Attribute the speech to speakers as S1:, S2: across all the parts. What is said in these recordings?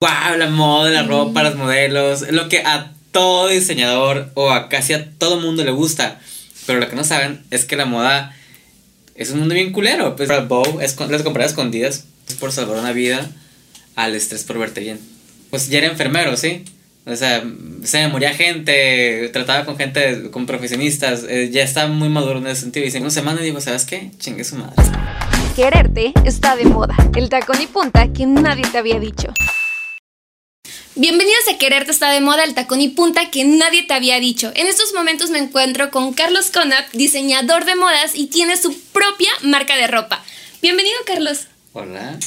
S1: wow, la moda, la ropa, los modelos, lo que a todo diseñador o a casi a todo mundo le gusta. Pero lo que no saben es que la moda es un mundo bien culero. Pues para Bow es las comprar escondidas es por salvar una vida al estrés por verte bien. Pues ya era enfermero, ¿sí? O sea, se me moría gente, trataba con gente, con profesionistas, eh, ya estaba muy maduro en ese sentido. Y una semana y digo, ¿sabes qué? Chingue su madre.
S2: Quererte está de moda. El tacón y punta que nadie te había dicho. Bienvenidos a Quererte está de moda, el tacón y punta que nadie te había dicho. En estos momentos me encuentro con Carlos Conap, diseñador de modas y tiene su propia marca de ropa. Bienvenido, Carlos.
S1: Hola.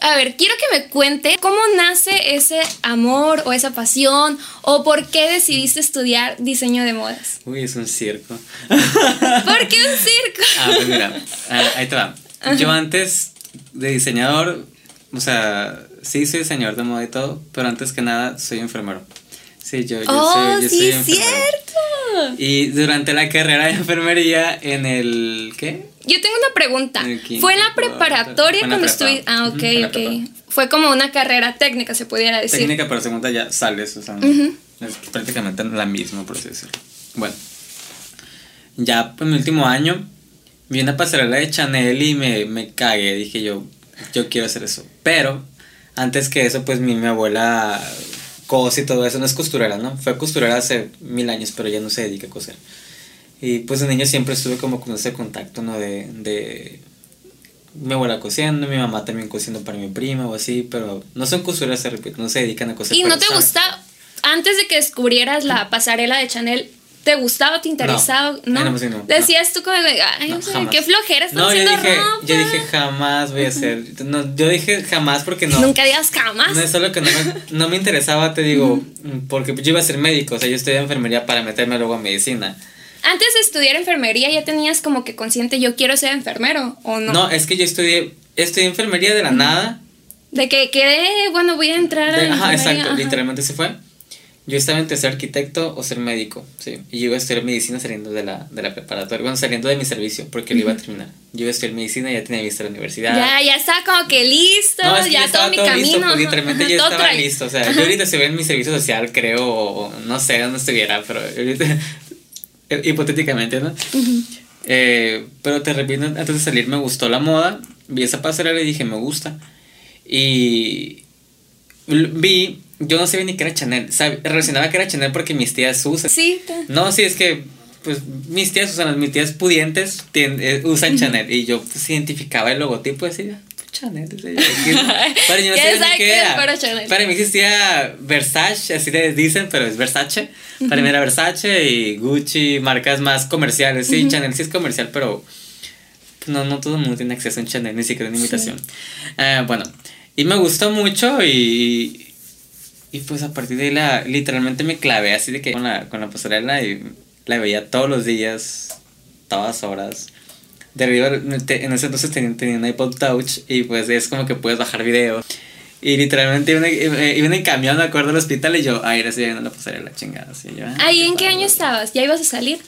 S2: A ver, quiero que me cuente cómo nace ese amor o esa pasión o por qué decidiste estudiar diseño de modas.
S1: Uy, es un circo.
S2: ¿Por qué un circo?
S1: Ah, pues mira, ah, ahí te va. Yo antes de diseñador, o sea, sí soy diseñador de moda y todo, pero antes que nada soy enfermero. Sí, yo, yo
S2: oh,
S1: soy, yo
S2: sí,
S1: soy
S2: cierto.
S1: Y durante la carrera de enfermería en el ¿qué?
S2: Yo tengo una pregunta.
S1: En
S2: ¿Fue en la preparatoria cuando
S1: prepa.
S2: estuve? Ah, ok,
S1: la
S2: ok. Fue como una carrera técnica, se pudiera decir.
S1: Técnica, pero segunda ya sales, o sea, es prácticamente la misma, por así decirlo. Bueno, ya en mi último año vi una pasarela de Chanel y me, me cagué, dije yo, yo quiero hacer eso. Pero antes que eso, pues mi, mi abuela cose y todo eso, no es costurera, ¿no? Fue costurera hace mil años, pero ya no se dedica a coser. Y pues de niño siempre estuve como con ese contacto, ¿no? De, de mi abuela cosiendo, mi mamá también cosiendo para mi prima o así, pero no son costureras, se repito, no se dedican a coser.
S2: ¿Y no te gusta, antes de que descubrieras la pasarela de Chanel, ¿te gustaba, te interesaba?
S1: No,
S2: No.
S1: no,
S2: Decías tú como, ay,
S1: No, jamás.
S2: qué flojera, estás
S1: No, yo
S2: haciendo
S1: dije,
S2: ropa.
S1: yo dije jamás voy a hacer. No, yo dije jamás porque no.
S2: Nunca digas jamás.
S1: No es solo que no me, no me interesaba, te digo, porque yo iba a ser médico, o sea, yo estudié enfermería para meterme luego a medicina.
S2: Antes de estudiar enfermería ya tenías como que consciente, yo quiero ser enfermero, ¿o no?
S1: No, es que yo estudié, estudié enfermería de la nada.
S2: De que quedé, bueno, voy a entrar a
S1: de-
S2: la
S1: ajá,
S2: enfermería,
S1: exacto,
S2: ajá.
S1: literalmente se fue. Yo estaba entre ser arquitecto o ser médico, sí. Y yo iba a estudiar medicina saliendo de la, de la preparatoria, bueno, saliendo de mi servicio, porque lo iba a terminar. Yo iba a estudiar medicina, ya tenía vista la universidad.
S2: Ya, ya estaba como que listo,
S1: No, es que
S2: ya todo mi
S1: todo
S2: camino.
S1: listo, pues literalmente
S2: ajá, todo
S1: estaba
S2: trae-
S1: listo. O sea, yo ahorita estuviera en mi servicio social, creo, o no sé dónde estuviera, pero ahorita, hipotéticamente, ¿no? Eh, pero te repito, antes de salir me gustó la moda, vi esa pasarela y dije, me gusta. Y vi, yo no sabía ni que era Chanel, sab- relacionaba que era Chanel porque mis tías usan.
S2: Sí,
S1: No, sí, es que pues mis tías usan, mis tías pudientes eh, usan Chanel y yo pues identificaba el logotipo y decía, Chanel, yo, ¿qué? pero yo no sabía qué era.
S2: Chanel.
S1: Para mí existía Versace, así les dicen, pero es Versace. Para mí era Versace y Gucci, marcas más comerciales. Sí, Chanel sí es comercial, pero pues, no, no todo el mundo tiene acceso a un Chanel, ni siquiera una imitación. Eh, bueno, y me gustó mucho y, y pues a partir de ahí la, literalmente me clavé así de que con la, con la pasarela y la veía todos los días, todas horas. De arriba, en ese entonces tenía, tenía un iPod Touch y pues es como que puedes bajar video. Y literalmente iba en, iba- iba en camión, me acuerdo, al hospital y yo, ay, ahora sí viendo la pasarela, chingada. Así, yo, ah,
S2: ¿Ahí en qué año estabas? ¿Ya ibas a salir?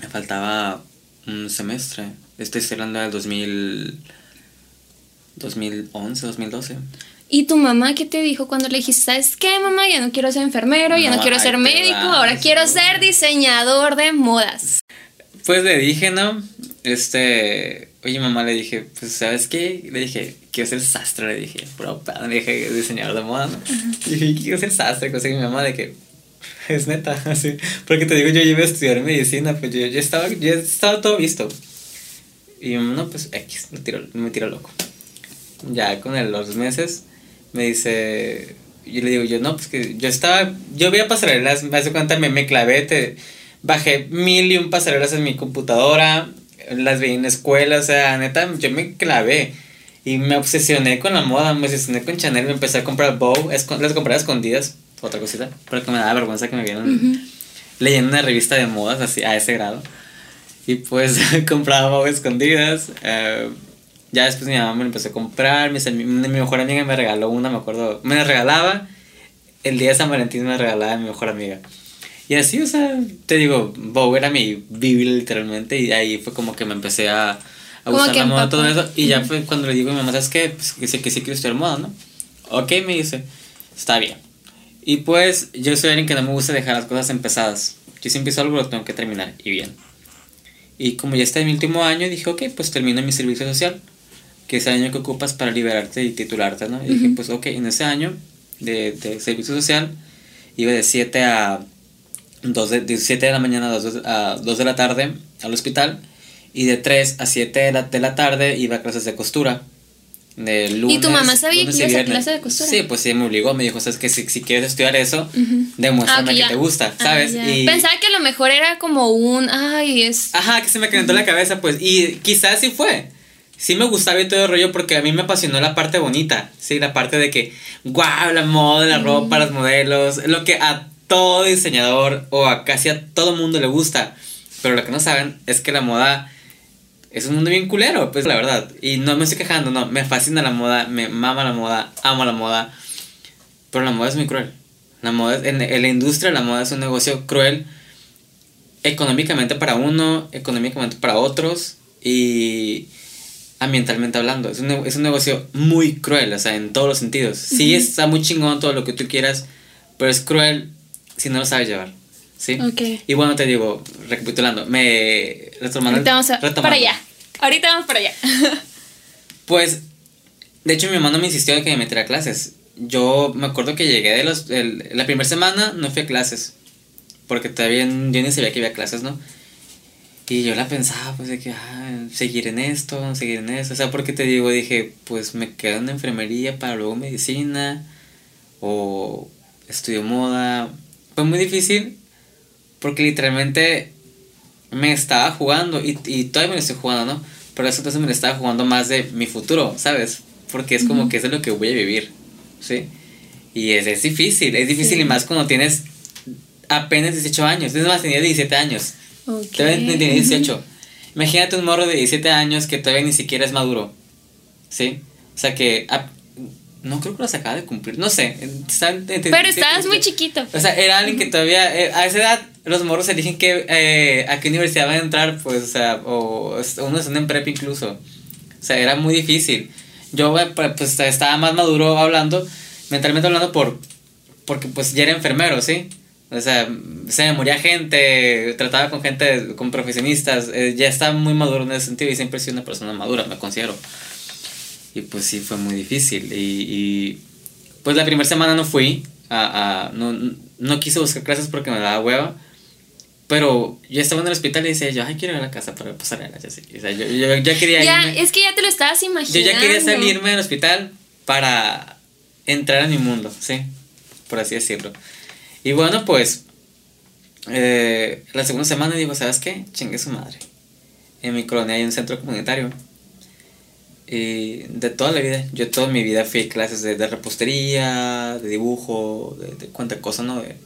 S1: Me faltaba un semestre. Estoy hablando del 2000, 2011, 2012.
S2: ¿Y tu mamá qué te dijo cuando le dijiste, sabes qué, mamá? Ya no quiero ser enfermero, ya no,
S1: No,
S2: quiero ser médico,
S1: vas,
S2: ahora quiero ser diseñador de modas.
S1: Pues le dije, ¿no? Este, oye mamá, le dije, pues ¿sabes qué? Le dije, quiero ser sastre, le dije, bro, le dije, diseñador de moda, ¿no? Y dije, quiero ser sastre, cosa que mi mamá de que, es neta, así, porque te digo, yo iba a estudiar medicina, pues yo ya estaba, ya estaba todo visto. Y mi mamá, no, pues X, me tiró, me tiró loco. Ya con el- los meses, me dice, yo le digo, yo no, pues que yo estaba, yo voy a pasarelas, me hace cuenta, me, me clavé, te, bajé mil y un pasarelas en mi computadora, las vi en la escuela, o sea, neta, yo me clavé. Y me obsesioné con la moda, me obsesioné con Chanel, me empecé a comprar Bow, las compré a escondidas, otra cosita, porque me daba vergüenza que me vieran leyendo una revista de modas así, a ese grado. Y pues compraba Bow escondidas. eh, ya después mi mamá me lo empezó a comprar, ami- mi, mejor amiga me regaló una, me acuerdo, me la regalaba, el día de San Valentín me regalaba mi mejor amiga. Y así, o sea, te digo, Bow era mi biblia literalmente y ahí fue como que me empecé a, a gustar la moda todo eso. Y ya fue cuando le digo a mi mamá, ¿sabes qué? Pues que sí, que sí quiero estudiar moda, ¿no? Ok, me dice. está bien. Y pues yo soy alguien que no me gusta dejar las cosas empezadas. Yo si empiezo algo lo tengo que terminar y bien. Y como ya está en mi último año, dije, ok, pues termino mi servicio social, que es el año que ocupas para liberarte y titularte, ¿no? Y dije, pues ok, en ese año de, de servicio social iba de 7 a 2 de, de 7 de la mañana a 2, a 2 de la tarde al hospital y de 3 a 7 de la, de la tarde iba a clases de costura. De lunes,
S2: ¿Y tu mamá sabía que ibas a clase de costura?
S1: Sí, pues sí, me obligó, me dijo, sabes que si, si quieres estudiar eso, demuéstrame
S2: Ah, ok,
S1: que te gusta,
S2: Ah,
S1: ¿sabes?
S2: ya.
S1: y,
S2: Pensaba que a lo mejor era como un, ay, es...
S1: Ajá, que se me calentó la cabeza, pues. Y quizás sí fue. Sí me gustaba y todo el rollo porque a mí me apasionó la parte bonita. Sí, la parte de que, wow, la moda, la ropa, los modelos. Lo que a todo diseñador o a casi a todo mundo le gusta. Pero lo que no saben es que la moda es un mundo bien culero, pues la verdad. Y no me estoy quejando, no. Me fascina la moda, me mama la moda, amo la moda. Pero la moda es muy cruel. La moda, es- en, en la industria la moda es un negocio cruel económicamente para uno, económicamente para otros y ambientalmente hablando. Es un, es un negocio muy cruel, o sea, en todos los sentidos. Sí está muy chingón todo lo que tú quieras, pero es cruel si no lo sabes llevar. ¿Sí?
S2: Ok.
S1: Y bueno, te digo, recapitulando, me retomando,
S2: Ahorita vamos a...
S1: retomando.
S2: Para allá. Ahorita vamos para allá.
S1: Pues, de hecho, mi mamá no me insistió de que me metiera a clases. Yo me acuerdo que llegué de los, el- la primera semana, no fui a clases. Porque todavía yo ni sabía que había clases, ¿no? Y yo la pensaba, pues, de que, ah, seguir en esto, seguir en esto. O sea, porque te digo, dije, pues me quedo en enfermería para luego medicina. O estudio moda. Fue muy difícil. Porque literalmente me estaba jugando. Y, y todavía me lo estoy jugando, ¿no? Pero eso entonces me lo estaba jugando más de mi futuro, ¿sabes? Porque es como que eso es lo que voy a vivir. ¿Sí? Y es, es difícil. Es difícil
S2: Sí.
S1: y más cuando tienes apenas 18 años. Es más, tenía 17 años.
S2: Ok.
S1: Todavía tenía 18. Imagínate un morro de 17 años que todavía ni siquiera es maduro. ¿Sí? O sea que. no creo que los acaba de cumplir. No sé. está-
S2: Pero estabas muy chiquito.
S1: O sea, era alguien que todavía. eh, a esa edad, los morros eligen que, eh, a qué universidad van a entrar, pues, o sea, o unos están en prep incluso. O sea, era muy difícil. Yo, eh, pues, estaba más maduro hablando, mentalmente hablando, por porque, pues, ya era enfermero, ¿sí? O sea, se me moría gente, trataba con gente, con profesionistas, eh, ya estaba muy maduro en ese sentido y siempre he sido una persona madura, me considero. Y pues sí, fue muy difícil. Y, y, pues la primera semana no fui, a, a- no, no quise buscar clases porque me daba hueva. Pero yo estaba en el hospital y decía yo, ay, quiero ir a la casa para pasar el así. O sea, yo, yo ya quería
S2: Ya,
S1: irme.
S2: es que ya te lo estabas
S1: Yo
S2: imaginando.
S1: ya quería salirme del hospital para entrar a mi mundo, ¿sí? Por así decirlo. Y bueno, pues, eh, la segunda semana digo, ¿sabes qué? Chingue su madre. En mi colonia hay un centro comunitario. Y de toda la vida, yo toda mi vida fui a clases de, de repostería, de dibujo, de, de cuánta cosa, ¿no? De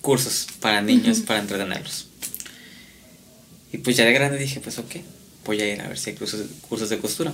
S1: cursos para niños, para entretenerlos. Y pues ya de grande dije, pues ok, voy a ir a ver si hay cursos, cursos de costura.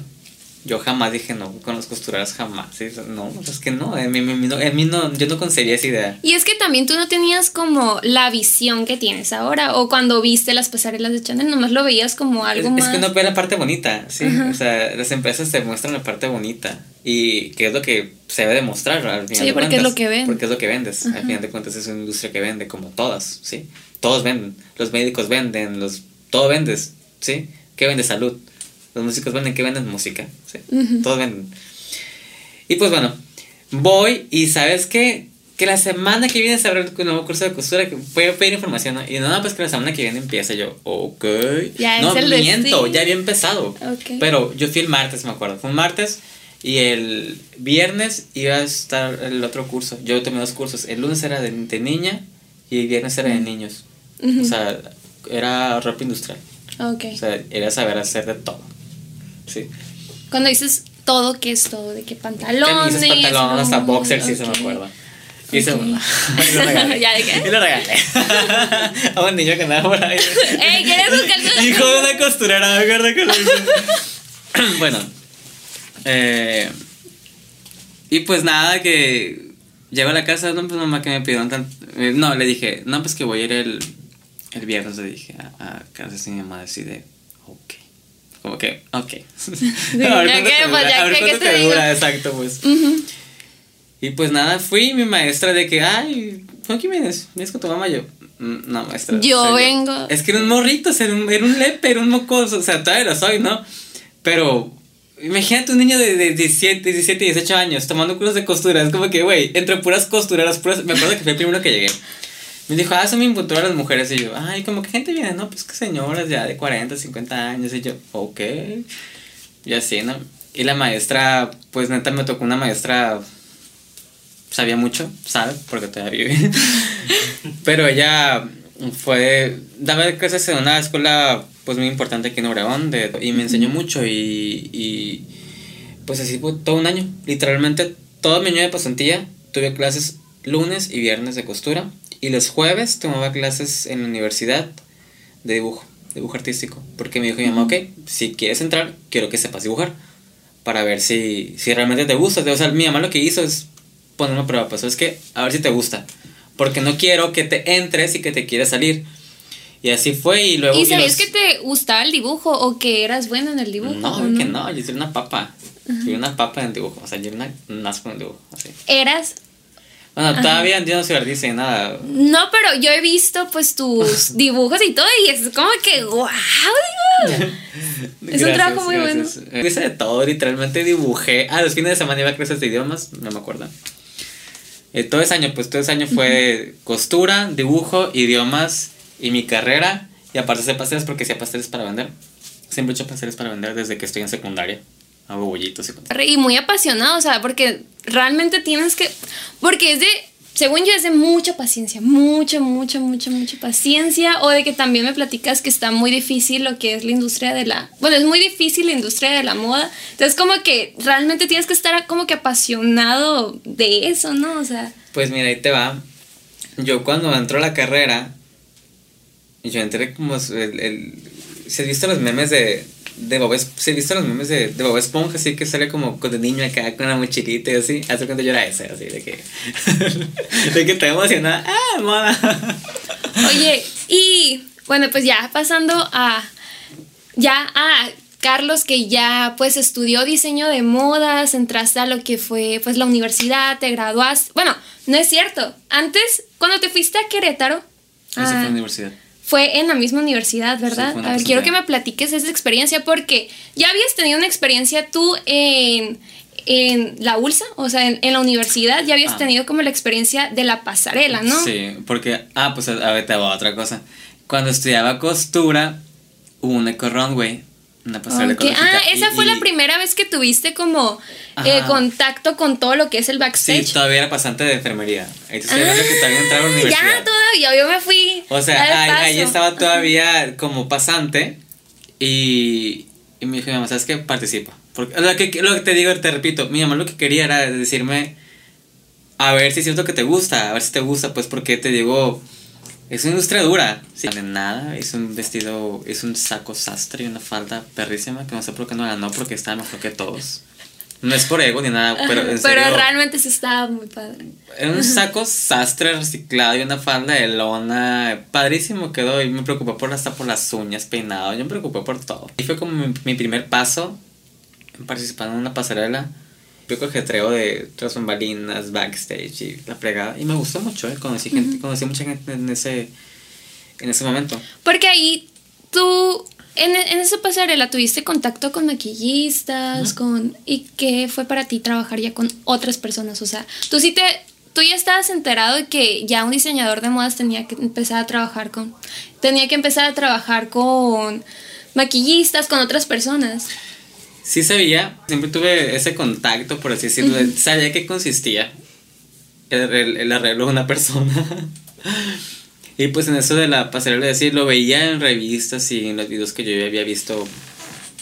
S1: Yo jamás dije no con las costureras, jamás. ¿sí? No, es que no, en mí, no, en mí no, yo no concebía esa idea.
S2: Y es que también tú no tenías como la visión que tienes ahora. O cuando viste las pasarelas de Chanel, nomás lo veías como algo
S1: es,
S2: más.
S1: es que uno ve la parte bonita, ¿sí? O sea, las empresas te muestran la parte bonita. Y que es lo que se debe demostrar al final
S2: Sí,
S1: de
S2: porque es
S1: cuentas.
S2: lo que ven.
S1: Porque es lo que vendes. Al final de cuentas es una industria que vende, como todas, ¿sí? Todos venden. Los médicos venden, los todo vendes, ¿sí? ¿Qué vende salud? Los músicos venden, ¿qué venden? Música, ¿sí? Todos venden. Y pues bueno, voy y ¿sabes qué? Que la semana que viene se abre un nuevo curso de costura que voy a pedir información, ¿no? Y no, pues que la semana que viene empieza yo, ok.
S2: Ya
S1: no,
S2: es el
S1: miento, ya había empezado.
S2: Ok.
S1: Pero yo fui el martes, me acuerdo. Fue un martes y el viernes iba a estar el otro curso. Yo tomé dos cursos. El lunes era de, de niña y el viernes era de niños. O sea, era ropa industrial.
S2: Ok.
S1: O sea, era saber hacer de todo. Sí.
S2: Cuando dices todo, ¿qué es todo? ¿De qué pantalones?
S1: Camisas, pantalones, hasta boxers, sí se me
S2: ok.
S1: acuerdo. Y se
S2: Ok.
S1: y lo regalé.
S2: ¿Ya de qué?
S1: Y lo regalé. a un niño que andaba por ahí.
S2: ¡Ey, ¿quieres buscar
S1: Hijo de una costurera, me acuerdo que lo hizo. bueno. Eh, y pues nada, que llego a la casa, no, pues mamá que me pidieron tan... eh, no, le dije, no, pues que voy a ir el, el viernes, le dije a, a casa mi mamá así de, ok. Como que, ok. a ver
S2: ya
S1: cuánto
S2: que,
S1: te
S2: pues,
S1: dura,
S2: ya
S1: a ver cuánto
S2: ¿qué te
S1: dura, exacto, pues. Y pues nada, fui mi maestra de que, ay, ¿con quién vienes? ¿Vienes con tu mamá? Yo, "Mm, no, maestra.
S2: Yo
S1: o sea,
S2: vengo.
S1: Es que era un morrito, o sea, era un, era un lepe, era un mocoso, o sea, todavía lo soy, ¿no? Pero imagínate un niño de, de 17, 17, 18 años tomando cursos de costura. Es como que, güey, entre puras costureras, puras. Me acuerdo que fue el primero que llegué. Me dijo, ah, son mi a las mujeres. Y yo, ay, como que gente viene, no, pues que señoras ya de 40, 50 años. Y yo, ok. Y así, ¿no? Y la maestra, pues neta me tocó una maestra. Sabía mucho, sabe, porque todavía vive. Pero ella fue. Daba clases en una escuela, pues muy importante aquí en Obregón. De, y me enseñó mucho. Y, y. Pues así fue todo un año. Literalmente, todo mi año de pasantía tuve clases lunes y viernes de costura. Y los jueves tomaba clases en la universidad de dibujo, dibujo artístico. Porque me dijo mi mamá, ok, si quieres entrar, quiero que sepas dibujar. Para ver si, si realmente te gusta. O sea, mi mamá lo que hizo es poner una prueba. Pues es que, a ver si te gusta. Porque no quiero que te entres y que te quieras salir. Y así fue. Y luego.
S2: ¿Y sabías
S1: los-
S2: que te gustaba el dibujo o que eras bueno en el dibujo?
S1: No,
S2: o
S1: que no, yo soy una papa. Soy una papa en el dibujo. O sea, yo una, un asco en el dibujo. Así.
S2: Eras
S1: Bueno, todavía yo no soy artista ni nada.
S2: No, pero yo he visto pues tus dibujos y todo y es como que wow, Es un trabajo muy bueno.
S1: bueno. Hice de todo, literalmente dibujé. Ah, los fines de semana iba a clases de idiomas, no me acuerdo. Eh, todo ese año, pues todo ese año fue costura, dibujo, idiomas y mi carrera. Y aparte de pasteles porque hacía pasteles para vender. Siempre he hecho pasteles para vender desde que estoy en secundaria. Hago bollitos y
S2: y muy apasionado, o sea, porque realmente tienes que porque es de según yo es de mucha paciencia, mucha, mucha, mucha, mucha paciencia o de que también me platicas que está muy difícil lo que es la industria de la, bueno, es muy difícil la industria de la moda. Entonces como que realmente tienes que estar como que apasionado de eso, ¿no? O sea,
S1: Pues mira, ahí te va. Yo cuando entró la carrera, yo entré como el... el ¿Se has visto los memes de, de Bob Es- ¿Se has visto los memes de, de Bob Esponja? Así que sale como con de niño acá con una mochilita y así. Hace cuando yo era ese, así de que... de que estoy emocionada. ¡Ah, moda!
S2: Oye, y bueno, pues ya pasando a ya a Carlos que ya pues estudió diseño de modas, entraste a lo que fue pues la universidad, te graduaste. Bueno, no es cierto. Antes cuando te fuiste a Querétaro,
S1: Eso fue
S2: ah,
S1: en la universidad.
S2: Fue en la misma universidad, ¿verdad? a ver, quiero que me platiques esa experiencia porque ya habías tenido una experiencia tú en, en la ULSA, o sea, en, en la universidad, ya habías
S1: Ah.
S2: tenido como la experiencia de la pasarela, ¿no?
S1: Sí, porque... Ah, pues a ver, te voy a otra cosa. Cuando estudiaba costura, hubo un eco runway. Una pasarela
S2: Ok,
S1: ecológica,
S2: Ah, esa
S1: y-
S2: fue
S1: y-
S2: la primera vez que tuviste como eh, contacto con todo lo que es el
S1: Sí,
S2: backstage.
S1: todavía era pasante de enfermería. Estoy hablando que todavía entraba a la
S2: Ah,
S1: universidad.
S2: ya, todavía, yo me fui.
S1: O sea, ahí estaba todavía como pasante y, y me dijo mi mamá, ¿sabes qué? Participa. Porque lo que, lo que te digo, te repito, mi mamá lo que quería era decirme, a ver si es cierto que te gusta, a ver si te gusta, pues porque te digo, es una industria dura. Sí. De nada, es un vestido, es un saco sastre y una falda perrísima que no sé por qué no ganó porque estaba mejor que todos. No es por ego ni nada, pero en
S2: Pero
S1: serio,
S2: realmente sí estaba muy padre.
S1: era un saco sastre reciclado y una falda de lona. Padrísimo quedó y me preocupé por hasta por las uñas, peinado. Yo me preocupé por todo. Y fue como mi, mi primer paso en participar en una pasarela. Yo cojetreo de tras bambalinas, backstage y la fregada. Y me gustó mucho, ¿eh? Conocí, gente, conocí mucha gente en ese, en ese momento.
S2: Porque ahí tú, en, en esa pasarela, tuviste contacto con maquillistas, con... ¿Y qué fue para ti trabajar ya con otras personas? O sea, tú sí te... Tú ya estabas enterado de que ya un diseñador de modas tenía que empezar a trabajar con... Tenía que empezar a trabajar con maquillistas, con otras personas.
S1: Sí sabía, siempre tuve ese contacto, por así decirlo. Sabía qué consistía el, el- el arreglo de una persona. y pues en eso de la pasarela de decir, lo veía en revistas y en los videos que yo ya había visto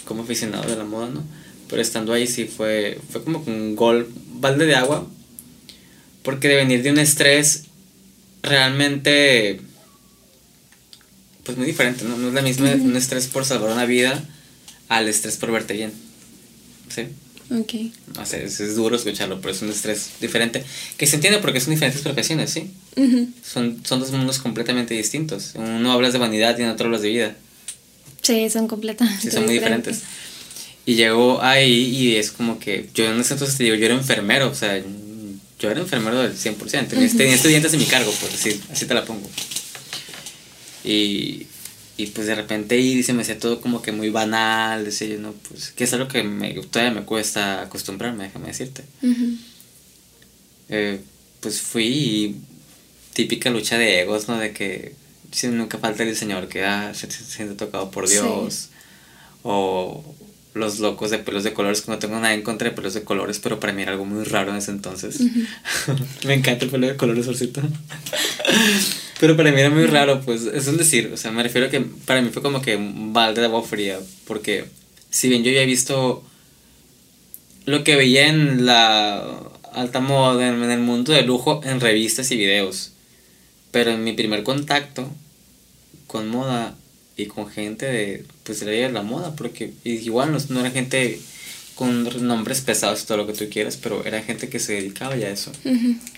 S1: como aficionado de la moda, ¿no? Pero estando ahí sí fue, fue como un gol, balde de agua. Porque de venir de un estrés realmente, pues muy diferente, ¿no? No es la misma un estrés por salvar una vida al estrés por verte bien. Sí.
S2: Ok.
S1: No sé, es, es duro escucharlo, pero es un estrés diferente. Que se entiende porque son diferentes profesiones, ¿sí? Son, son dos mundos completamente distintos. Uno hablas de vanidad y en otro hablas de vida.
S2: Sí, son completamente
S1: Sí, son muy diferentes. Y llego ahí y es como que yo en ese entonces te digo, yo era enfermero, o sea, yo era enfermero del 100%. Tenía estudiantes en mi cargo, por decir, así te la pongo. Y, y pues de repente y se me hacía todo como que muy banal, decía yo, no, pues, que es algo que me, todavía me cuesta acostumbrarme, déjame decirte. Eh, pues fui y típica lucha de egos, ¿no? De que nunca falta el señor que ah, se, siente tocado por Dios. O los locos de pelos de colores, que no tengo nada en contra de pelos de colores, pero para mí era algo muy raro en ese entonces. me encanta el pelo de colores, Orcito. pero para mí era muy raro, pues es un decir, o sea, me refiero a que para mí fue como que un balde de agua fría, porque si bien yo ya he visto lo que veía en la alta moda, en el mundo de lujo, en revistas y videos, pero en mi primer contacto con moda y con gente de, pues de la moda, porque igual no, era gente con nombres pesados y todo lo que tú quieras, pero era gente que se dedicaba ya a eso.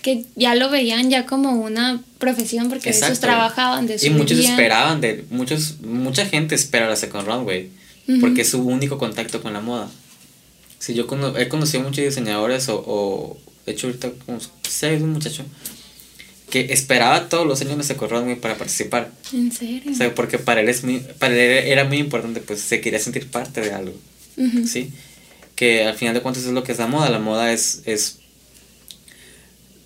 S2: Que ya lo veían ya como una profesión porque esos trabajaban de
S1: su Y muchos esperaban de, muchos, mucha gente espera la Second Runway, porque es su único contacto con la moda. Si yo he conocido muchos diseñadores o, o de hecho ahorita como sé un muchacho que esperaba todos los años de Runway para participar.
S2: ¿En serio?
S1: O sea, porque para él, es muy, para él era muy importante, pues se quería sentir parte de algo. ¿Sí? Que al final de cuentas es lo que es la moda. La moda es. es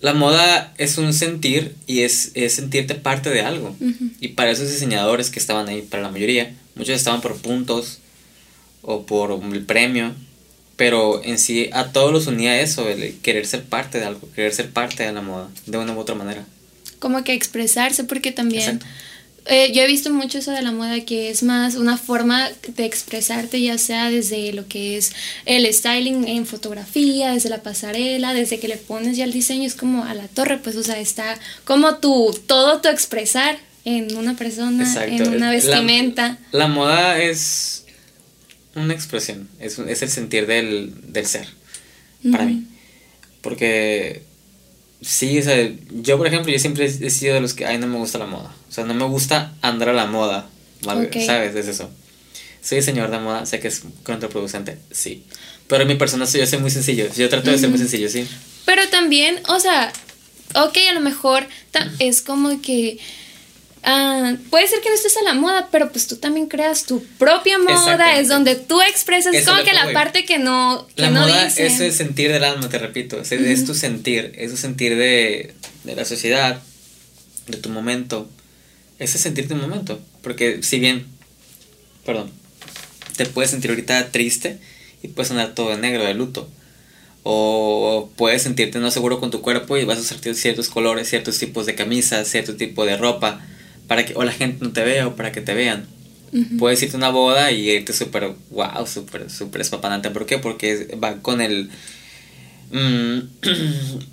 S1: la moda es un sentir y es, es sentirte parte de algo. Y para esos diseñadores que estaban ahí, para la mayoría, muchos estaban por puntos o por el premio, pero en sí a todos los unía eso, el querer ser parte de algo, querer ser parte de la moda, de una u otra manera
S2: como que expresarse, porque también eh, yo he visto mucho eso de la moda que es más una forma de expresarte, ya sea desde lo que es el styling en fotografía, desde la pasarela, desde que le pones ya el diseño, es como a la torre, pues, o sea, está como tu, todo tu expresar en una persona, en una vestimenta.
S1: La, moda es una expresión, es, es el sentir del, del ser, para mí. Porque Sí, o sea, yo por ejemplo, yo siempre he sido de los que, ay, no me gusta la moda. O sea, no me gusta andar a la moda, ¿sabes? Es eso. Soy señor de moda, sé que es contraproducente, sí. Pero en mi persona soy, yo soy muy sencillo. Yo trato de ser muy sencillo, sí.
S2: Pero también, o sea, ok, a lo mejor es como que Ah, puede ser que no estés a la moda, pero pues tú también creas tu propia moda, es donde tú expresas, es como que la parte que no que
S1: La moda es el sentir del alma, te repito, es, tu sentir, es tu sentir de, de, la sociedad, de tu momento, ese sentir de un momento, porque si bien, perdón, te puedes sentir ahorita triste y puedes andar todo de negro, de luto, o puedes sentirte no seguro con tu cuerpo y vas a usar ciertos colores, ciertos tipos de camisas, cierto tipo de ropa, para que o la gente no te vea o para que te vean. Puedes irte a una boda y irte súper, wow, súper, súper espapanante. ¿Por qué? Porque va con el... Mm,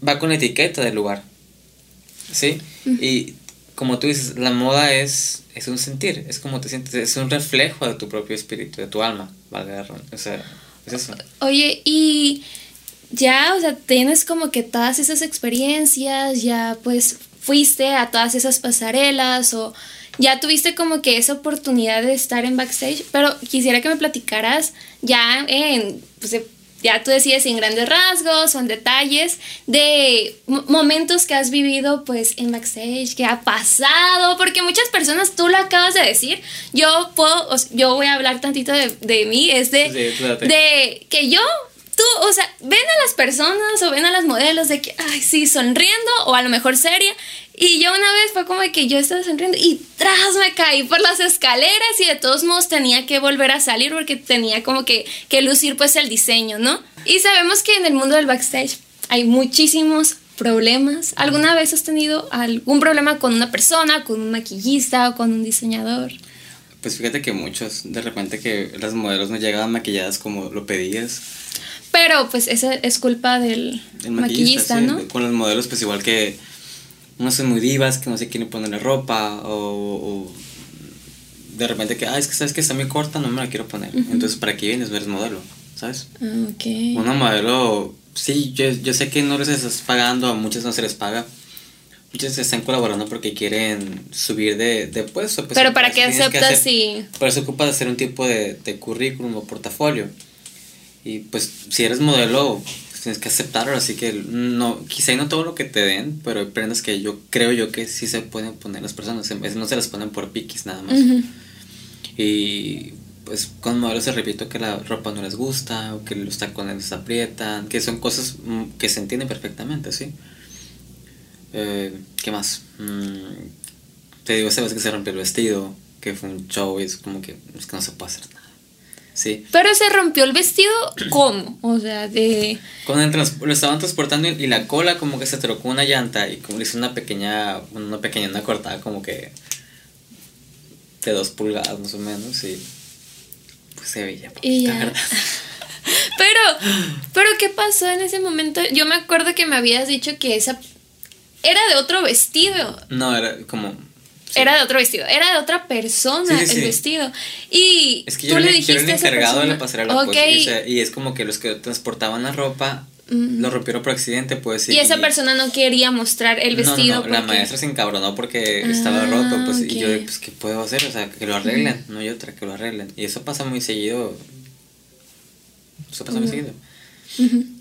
S1: va con la etiqueta del lugar. ¿Sí? Y como tú dices, la moda es, es un sentir, es como te sientes, es un reflejo de tu propio espíritu, de tu alma, valga o sea, es eso.
S2: Oye, y ya, o sea, tienes como que todas esas experiencias, ya pues fuiste a todas esas pasarelas o ya tuviste como que esa oportunidad de estar en backstage, pero quisiera que me platicaras ya en, pues ya tú decides en grandes rasgos o en detalles de momentos que has vivido pues en backstage, que ha pasado, porque muchas personas, tú lo acabas de decir, yo puedo, yo voy a hablar tantito de, de mí, es de, de que yo tú, o sea, ven a las personas o ven a las modelos de que, ay, sí, sonriendo o a lo mejor seria. Y yo una vez fue como que yo estaba sonriendo y tras me caí por las escaleras y de todos modos tenía que volver a salir porque tenía como que, que lucir pues el diseño, ¿no? Y sabemos que en el mundo del backstage hay muchísimos problemas. ¿Alguna vez has tenido algún problema con una persona, con un maquillista o con un diseñador?
S1: Pues fíjate que muchos, de repente que las modelos no llegaban maquilladas como lo pedías
S2: pero pues esa es culpa del maquillista, ¿no?
S1: Con los modelos pues igual que unos son muy divas que no se quieren ponerle ropa o, de repente que, ah, es que sabes que está muy corta, no me la quiero poner. Entonces, ¿para qué vienes? Eres modelo, ¿sabes?
S2: Ah, ok.
S1: Una modelo, sí, yo, yo sé que no les estás pagando, a muchas no se les paga. Muchas están colaborando porque quieren subir de, de puesto.
S2: Pues, Pero ¿para qué aceptas si...?
S1: Por eso ocupas hacer un tipo de, de currículum o portafolio. Y pues si eres modelo, tienes que aceptarlo, así que no, quizá no todo lo que te den, pero hay prendas que yo creo yo que sí se pueden poner las personas, no se las ponen por piquis nada más. Y pues con modelos se repito que la ropa no les gusta, o que los tacones les aprietan, que son cosas mm, que se entienden perfectamente, ¿sí? Eh, ¿Qué más? Mm, te digo, sabes que se rompió el vestido, que fue un show y es como que, es que no se puede hacer. Sí.
S2: Pero se rompió el vestido, ¿cómo? O sea, de...
S1: Cuando lo estaban transportando y la cola como que se trocó una llanta y como le hizo una pequeña, una pequeña, una cortada como que de dos pulgadas más o menos y pues se veía. Y ya.
S2: pero, pero ¿qué pasó en ese momento? Yo me acuerdo que me habías dicho que esa era de otro vestido.
S1: No, era como
S2: era de otro vestido, era de otra persona el vestido. Y
S1: es que yo tú le, dijiste yo era el encargado de la pasarela, pues, y es como que los que transportaban la ropa lo rompieron por accidente, pues.
S2: Y, esa persona no quería mostrar el vestido.
S1: No, no, la maestra se encabronó porque estaba ah, roto, pues, y yo, pues, ¿qué puedo hacer? O sea, que lo arreglen, no hay otra, que lo arreglen. Y eso pasa muy seguido. Eso pasa muy seguido.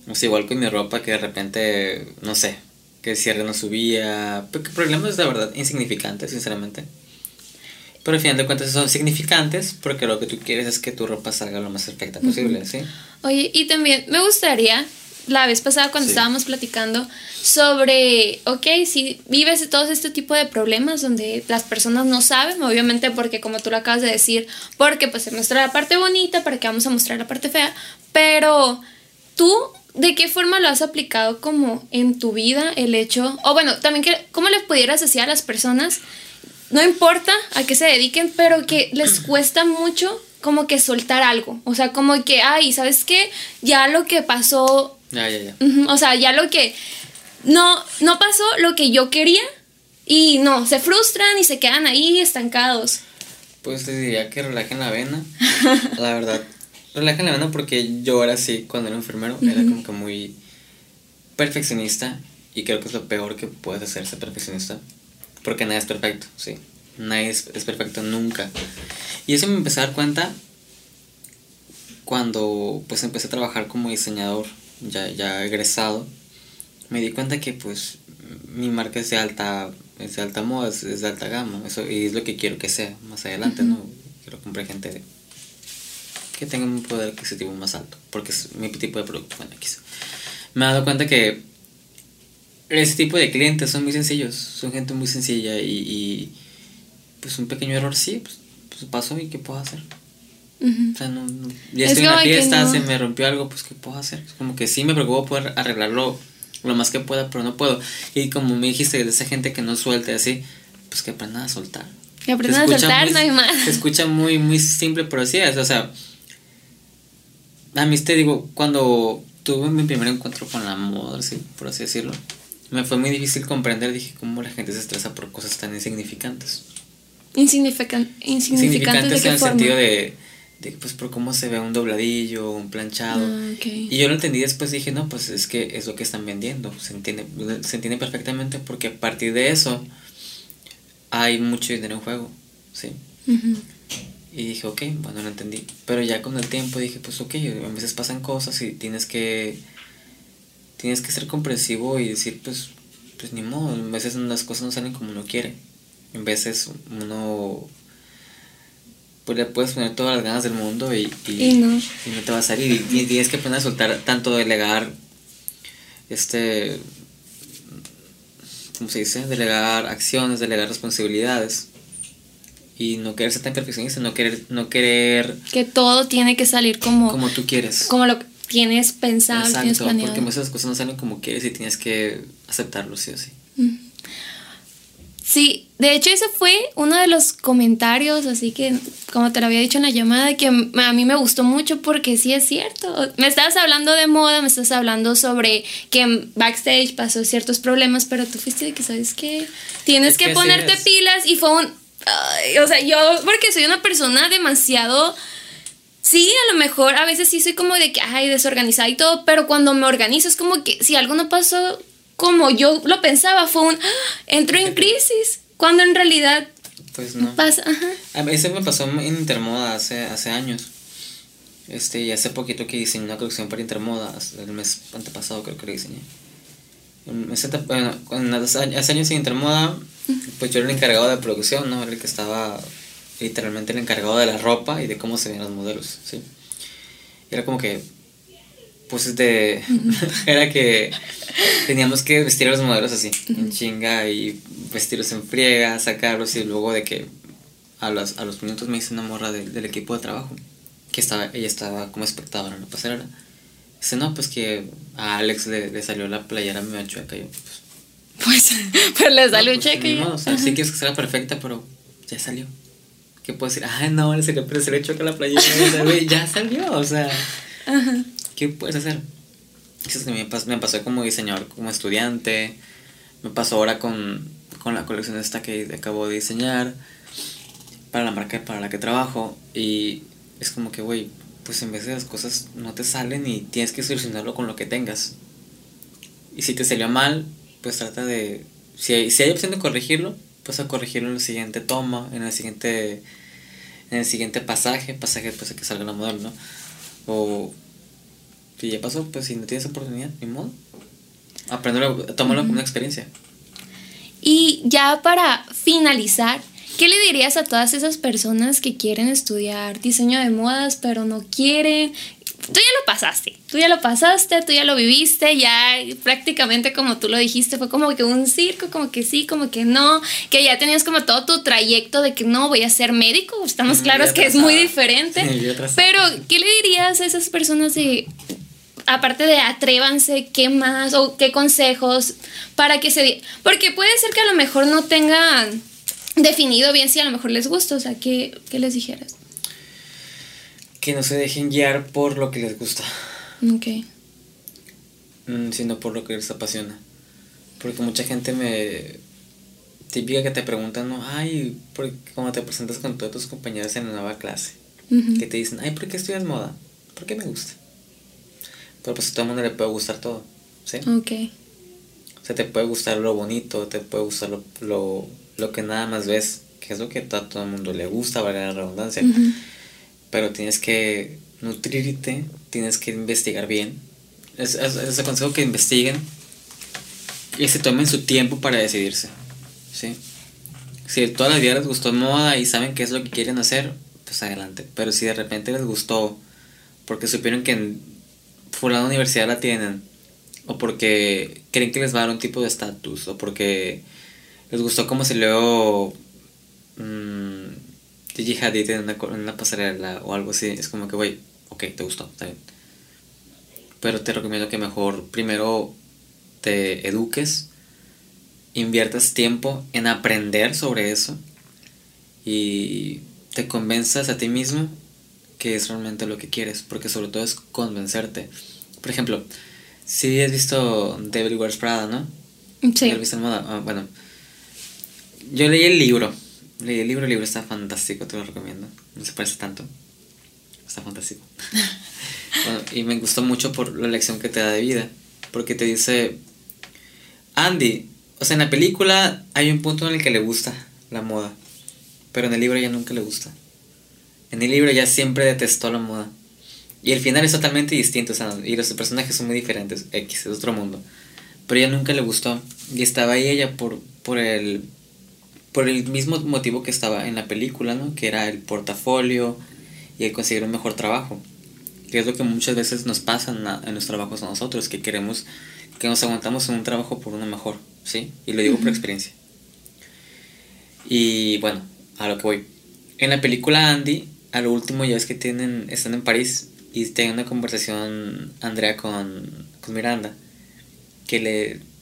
S1: O sea, igual con mi ropa que de repente, no sé, que el cierre no subía. Problemas de verdad insignificantes, sinceramente. Pero al final de cuentas son significantes porque lo que tú quieres es que tu ropa salga lo más perfecta posible, ¿sí?
S2: Oye, y también me gustaría, la vez pasada cuando estábamos platicando sobre, ok, si vives todo este tipo de problemas donde las personas no saben, obviamente porque como tú lo acabas de decir, porque pues se muestra la parte bonita, para que vamos a mostrar la parte fea, pero tú ¿De qué forma lo has aplicado como en tu vida el hecho, o bueno, también que, cómo les pudieras decir a las personas, no importa a qué se dediquen, pero que les cuesta mucho como que soltar algo, o sea, como que, ay, ¿sabes qué? Ya lo que pasó,
S1: ya, ya, ya.
S2: o sea, ya lo que, no, no pasó lo que yo quería y no, se frustran y se quedan ahí estancados.
S1: Pues te diría que relajen la vena, la verdad relajen la mano porque yo era así cuando era enfermero, era como que muy perfeccionista y creo que es lo peor que puedes hacer ser perfeccionista porque nadie es perfecto, sí. Nadie es, perfecto nunca. Y eso me empecé a dar cuenta cuando pues empecé a trabajar como diseñador ya, ya egresado. Me di cuenta que pues mi marca es de alta, es de alta moda, es, de alta gama. Eso, y es lo que quiero que sea más adelante, ¿no? Quiero comprar gente que tengan un poder adquisitivo más alto, porque es mi tipo de producto. Bueno, X. Me he dado cuenta que ese tipo de clientes son muy sencillos, son gente muy sencilla y, pues un pequeño error sí, pues, pues pasó y ¿qué puedo hacer? O sea, no, ya estoy en la fiesta, se me rompió algo, pues ¿qué puedo hacer? Es como que sí me preocupo poder arreglarlo lo más que pueda, pero no puedo. Y como me dijiste de esa gente que no suelte así, pues que aprendan a soltar.
S2: Que aprendan a soltar, no hay más.
S1: Se escucha muy, muy simple, pero así es. O sea, a mí te digo, cuando tuve mi primer encuentro con la moda, por así decirlo, me fue muy difícil comprender, dije, cómo la gente se estresa por cosas tan insignificantes.
S2: Insignifican insignificantes.
S1: en el sentido de, de, pues, por cómo se ve un dobladillo, un planchado.
S2: Ah,
S1: y yo lo entendí después, dije, no, pues es que es lo que están vendiendo, se entiende, se entiende perfectamente porque a partir de eso hay mucho dinero en juego, ¿sí? Y dije, ok, bueno, lo entendí. Pero ya con el tiempo dije, pues ok, a veces pasan cosas y tienes que, tienes que ser comprensivo y decir, pues, pues ni modo, a veces las cosas no salen como uno quiere. En veces uno, pues le puedes poner todas las ganas del mundo y,
S2: y, no.
S1: te va a salir. Y, tienes que aprender a soltar tanto delegar, este, ¿cómo se dice? Delegar acciones, delegar responsabilidades y no querer ser tan perfeccionista, no querer, no querer...
S2: Que todo tiene que salir como...
S1: Como tú quieres.
S2: Como lo tienes pensado,
S1: Exacto,
S2: tienes planeado.
S1: porque muchas cosas no salen como quieres y tienes que aceptarlo sí o sí.
S2: Sí, de hecho ese fue uno de los comentarios, así que como te lo había dicho en la llamada, que a mí me gustó mucho porque sí es cierto. Me estabas hablando de moda, me estás hablando sobre que backstage pasó ciertos problemas, pero tú fuiste de que sabes que tienes que, ponerte pilas y fue un o sea, yo, porque soy una persona demasiado... Sí, a lo mejor a veces sí soy como de que, ay, desorganizada y todo, pero cuando me organizo es como que si algo no pasó como yo lo pensaba, fue un, ¡ah! entro en crisis, cuando en realidad
S1: pues no.
S2: pasa. Ajá.
S1: A veces me pasó en Intermoda hace, hace años. Este, y hace poquito que diseñé una colección para Intermodas, el mes antepasado creo que lo diseñé. bueno, hace años en Intermoda, pues yo era el encargado de producción, ¿no? Era el que estaba literalmente el encargado de la ropa y de cómo se veían los modelos, ¿sí? era como que, pues de, era que teníamos que vestir a los modelos así, en chinga y vestirlos en friega, sacarlos y luego de que a los, a los minutos me hice una morra del equipo de trabajo que estaba, ella estaba como espectadora en la pasarela. Dice, no, pues que a Alex le, salió la playera medio chueca. Yo,
S2: pues, pues, pues le salió
S1: pues,
S2: checa.
S1: No, o sea, sí quieres que sea perfecta, pero ya salió. ¿Qué puedo decir? Ay, no, le salió, pero se le choca la playera. ya salió, o sea. ¿Qué puedes hacer? Eso es que me, pasó, me pasó como diseñador, como estudiante. Me pasó ahora con, con la colección esta que acabo de diseñar para la marca para la que trabajo. Y es como que, güey, pues en vez de las cosas no te salen y tienes que solucionarlo con lo que tengas. Y si te salió mal, pues trata de... Si hay, si hay opción de corregirlo, pues a corregirlo en la siguiente toma, en el siguiente, en el siguiente pasaje, pasaje pues que salga la modelo, ¿no? O si ya pasó, pues si no tienes oportunidad, ni modo. Aprenderlo, tomarlo como una experiencia.
S2: Y ya para finalizar, ¿Qué le dirías a todas esas personas que quieren estudiar diseño de modas pero no quieren? Tú ya lo pasaste, tú ya lo pasaste, tú ya lo viviste, ya prácticamente como tú lo dijiste, fue como que un circo, como que sí, como que no, que ya tenías como todo tu trayecto de que no voy a ser médico, estamos claros que es muy diferente. pero, ¿qué le dirías a esas personas de, aparte de atrévanse, qué más o qué consejos para que se... Porque puede ser que a lo mejor no tengan definido bien si a lo mejor les gusta, o sea, ¿qué, les dijeras?
S1: Que no se dejen guiar por lo que les gusta.
S2: Ok.
S1: Mm, sino por lo que les apasiona. Porque mucha gente me... Típica que te preguntan, ¿no? Ay, ¿por cómo te presentas con todos tus compañeros en la nueva clase? Que te dicen, ay, ¿por qué estudias moda? Porque me gusta. Pero pues a todo el mundo le puede gustar todo, ¿sí?
S2: Ok.
S1: O sea, te puede gustar lo bonito, te puede gustar lo lo que nada más ves, que es lo que a todo el mundo le gusta, valga la redundancia. Pero tienes que nutrirte, tienes que investigar bien. Es, es, aconsejo que investiguen y se tomen su tiempo para decidirse. ¿sí? Si todas las días les gustó moda y saben qué es lo que quieren hacer, pues adelante. Pero si de repente les gustó porque supieron que en fulana universidad la tienen, o porque creen que les va a dar un tipo de estatus, o porque les gustó cómo se leo mmm, Gigi Hadid en una, pasarela o algo así, es como que, güey, ok, te gustó, está bien. Pero te recomiendo que mejor primero te eduques, inviertas tiempo en aprender sobre eso y te convenzas a ti mismo que es realmente lo que quieres, porque sobre todo es convencerte. Por ejemplo, si has visto David Wears Prada, ¿no?
S2: Sí.
S1: ¿Has visto moda? Ah, bueno, yo leí el libro. Leí el libro, el libro está fantástico, te lo recomiendo. No se parece tanto. Está fantástico. y me gustó mucho por la lección que te da de vida. Porque te dice, Andy, o sea, en la película hay un punto en el que le gusta la moda. Pero en el libro ya nunca le gusta. En el libro ya siempre detestó la moda. Y el final es totalmente distinto, o sea, y los personajes son muy diferentes, X, es otro mundo. Pero ella nunca le gustó. Y estaba ahí ella por, por el por el mismo motivo que estaba en la película, ¿no? Que era el portafolio y el conseguir un mejor trabajo. Que es lo que muchas veces nos pasa en, los trabajos a nosotros, que queremos, que nos aguantamos en un trabajo por uno mejor, ¿sí? Y lo digo por experiencia. Y bueno, a lo que voy. En la película Andy, a lo último ya es que tienen, están en París y tienen una conversación Andrea con, con Miranda, que le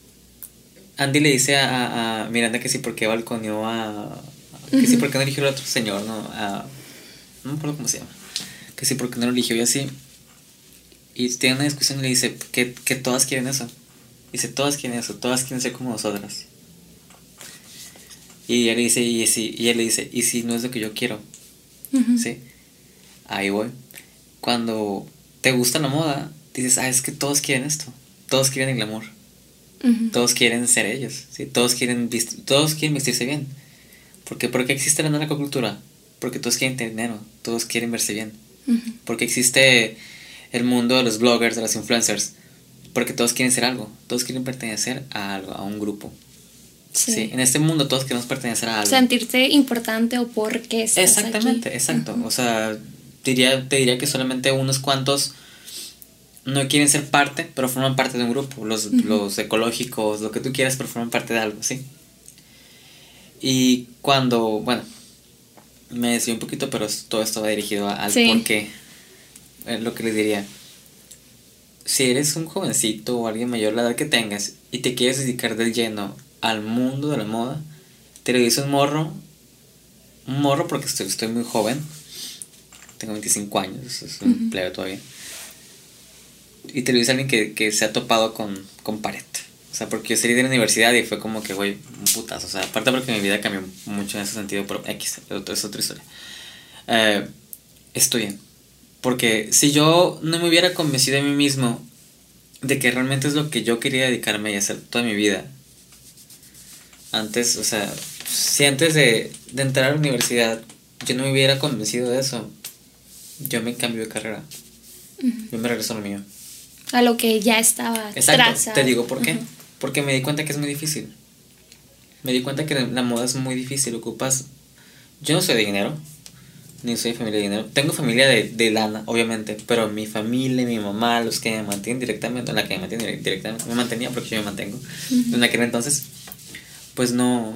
S1: Andy le dice a, a Miranda que sí porque balconeó a... Que sí porque no eligió al otro señor, ¿no? A, no me acuerdo cómo se llama. Que sí porque no lo eligió y así. Y tiene una discusión y le dice que, que todas quieren eso. Dice, todas quieren eso, todas quieren ser como nosotras. Y ella le dice, y, si, y él le dice, ¿y si no es lo que yo quiero? ¿Sí? Ahí voy. Cuando te gusta la moda, dices, ah, es que todos quieren esto. Todos quieren el Todos quieren ser ellos, ¿sí? todos, quieren todos quieren vestirse bien. ¿Por qué? Porque existe la narcocultura. Porque todos quieren tener dinero, todos quieren verse bien. Porque existe el mundo de los bloggers, de los influencers. Porque todos quieren ser algo. Todos quieren pertenecer a algo, a un grupo. Sí. En este mundo todos queremos pertenecer a algo.
S2: Sentirte importante o por qué estás
S1: Exactamente, exacto. O sea, diría, te diría que solamente unos cuantos no quieren ser parte, pero forman parte de un grupo. Los, los ecológicos, lo que tú quieras, pero forman parte de algo, ¿sí? Y cuando, bueno, me decía un poquito, pero todo esto va dirigido al por qué. lo que les diría. Si eres un jovencito o alguien mayor la edad que tengas y te quieres dedicar del lleno al mundo de la moda, te lo dice un morro, un morro porque estoy, estoy muy joven, tengo 25 años, es un plebe todavía, y te lo dice alguien que, que se ha topado con, con pared. O sea, porque yo salí de la universidad y fue como que, güey, un putazo. O sea, aparte porque mi vida cambió mucho en ese sentido, pero X, es otra historia. Eh, estudien. Porque si yo no me hubiera convencido de mí mismo de que realmente es lo que yo quería dedicarme y hacer toda mi vida, antes, o sea, si antes de, de entrar a la universidad yo no me hubiera convencido de eso, yo me cambio de carrera. Yo me regreso a lo mío.
S2: A lo que ya estaba
S1: Exacto, Te digo por qué. Porque me di cuenta que es muy difícil. Me di cuenta que la moda es muy difícil. Ocupas. Yo no soy de dinero. Ni soy de familia de dinero. Tengo familia de, de lana, obviamente. Pero mi familia, mi mamá, los que me mantienen directamente. La que me mantiene directamente. Me mantenía porque yo me mantengo. En aquel entonces. Pues no.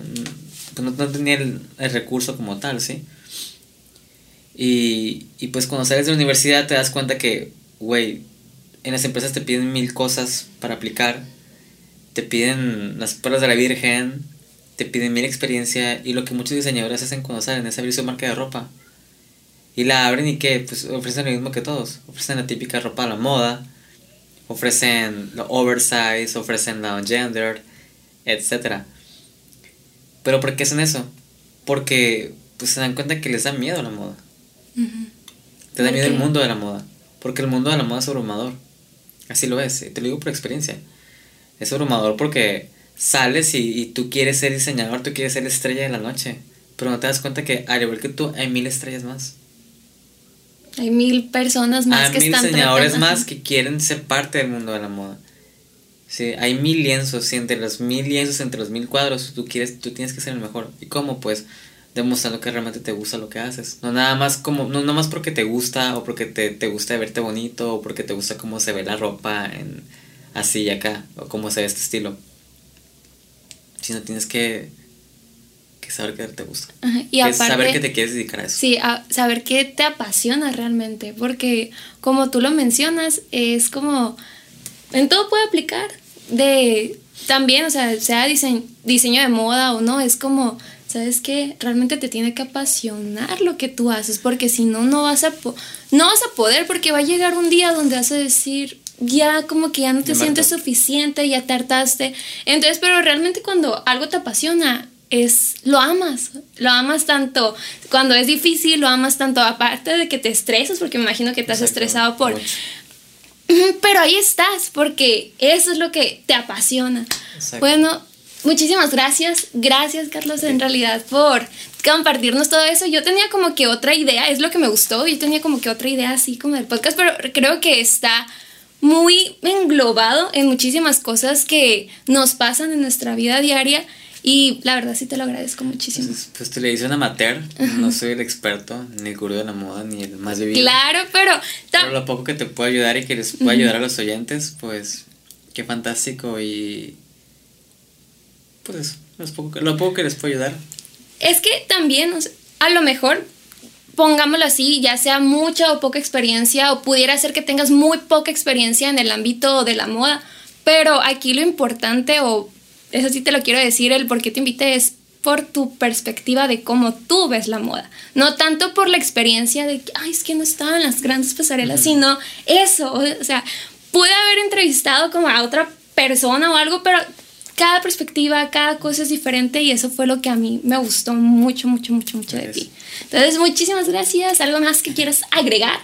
S1: Pues no, tenía el, el, recurso como tal, ¿sí? Y, y pues cuando sales de la universidad te das cuenta que, güey, en las empresas te piden mil cosas para aplicar te piden las perlas de la Virgen, te piden mil experiencia y lo que muchos diseñadores hacen cuando salen es abrir su marca de ropa. Y la abren y que pues ofrecen lo mismo que todos. Ofrecen la típica ropa a la moda, ofrecen lo oversize, ofrecen la gender, etc. Pero ¿por qué hacen eso? Porque pues se dan cuenta que les da miedo la moda. Te da miedo el mundo de la moda. Porque el mundo de la moda es abrumador. Así lo es, te lo digo por experiencia es abrumador porque sales y, tú quieres ser diseñador, tú quieres ser estrella de la noche, pero no te das cuenta que al igual que tú hay mil estrellas más.
S2: Hay mil personas más
S1: hay mil diseñadores más que quieren ser parte del mundo de la moda. Sí, hay mil lienzos y entre los mil lienzos, entre los mil cuadros, tú quieres, tú tienes que ser el mejor. ¿Y cómo? Pues demostrando que realmente te gusta lo que haces. No nada más como, no nada más porque te gusta o porque te, te gusta verte bonito o porque te gusta cómo se ve la ropa en, así y acá, o cómo se ve este estilo. Sino tienes que, que saber qué te gusta. Y saber que te quieres dedicar a eso.
S2: Sí, saber qué te apasiona realmente, porque como tú lo mencionas, es como, en todo puede aplicar, de también, o sea, sea diseño, diseño de moda o no, es como, ¿sabes qué? Realmente te tiene que apasionar lo que tú haces, porque si no, no vas a, no vas a poder, porque va a llegar un día donde vas a decir, ya como que ya no te sientes suficiente, ya tartaste. Entonces, pero realmente cuando algo te apasiona, es lo amas, lo amas tanto cuando es difícil, lo amas tanto aparte de que te estresas, porque me imagino que te has estresado por... Pero ahí estás, porque eso es lo que te apasiona. Bueno, muchísimas gracias, gracias Carlos en realidad por compartirnos todo eso. Yo tenía como que otra idea, es lo que me gustó, yo tenía como que otra idea así como del podcast, pero creo que está muy englobado en muchísimas cosas que nos pasan en nuestra vida diaria y la verdad sí te lo agradezco muchísimo.
S1: Pues, pues te le hice un amateur, no soy el experto, ni el gurú de la moda, ni el más vivido.
S2: Claro, pero...
S1: Pero lo poco que te puedo ayudar y que les puedo ayudar a los oyentes, pues qué fantástico y... Pues lo poco, lo poco que les puedo ayudar.
S2: Es que también, a lo mejor pongámoslo así, ya sea mucha o poca experiencia, o pudiera ser que tengas muy poca experiencia en el ámbito de la moda, pero aquí lo importante, o eso sí te lo quiero decir, el por qué te invité es por tu perspectiva de cómo tú ves la moda, no tanto por la experiencia de que, ay, es que no estaba en las grandes pasarelas, sino eso, o sea, pude haber entrevistado como a otra persona o algo, pero cada perspectiva, cada cosa es diferente y eso fue lo que a mí me gustó mucho, mucho, mucho, mucho de ti. Entonces, muchísimas gracias. ¿Algo más que quieras agregar?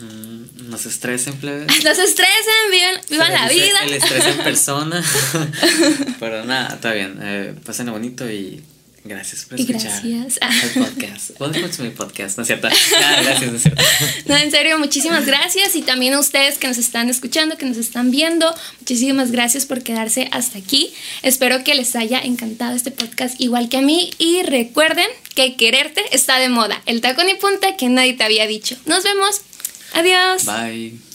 S1: Mm, no se estresen, plebes.
S2: No se estresen, vivan, la vida.
S1: El estrés en persona. Pero nada, está bien. Eh, pásenlo bonito y Gracias por escuchar
S2: gracias.
S1: el podcast. To my podcast, ¿no es cierto? Ah, gracias, no es cierto.
S2: No, en serio, muchísimas gracias y también a ustedes que nos están escuchando, que nos están viendo, muchísimas gracias por quedarse hasta aquí. Espero que les haya encantado este podcast igual que a mí y recuerden que quererte está de moda, el tacón y punta que nadie te había dicho. Nos vemos. Adiós.
S1: Bye.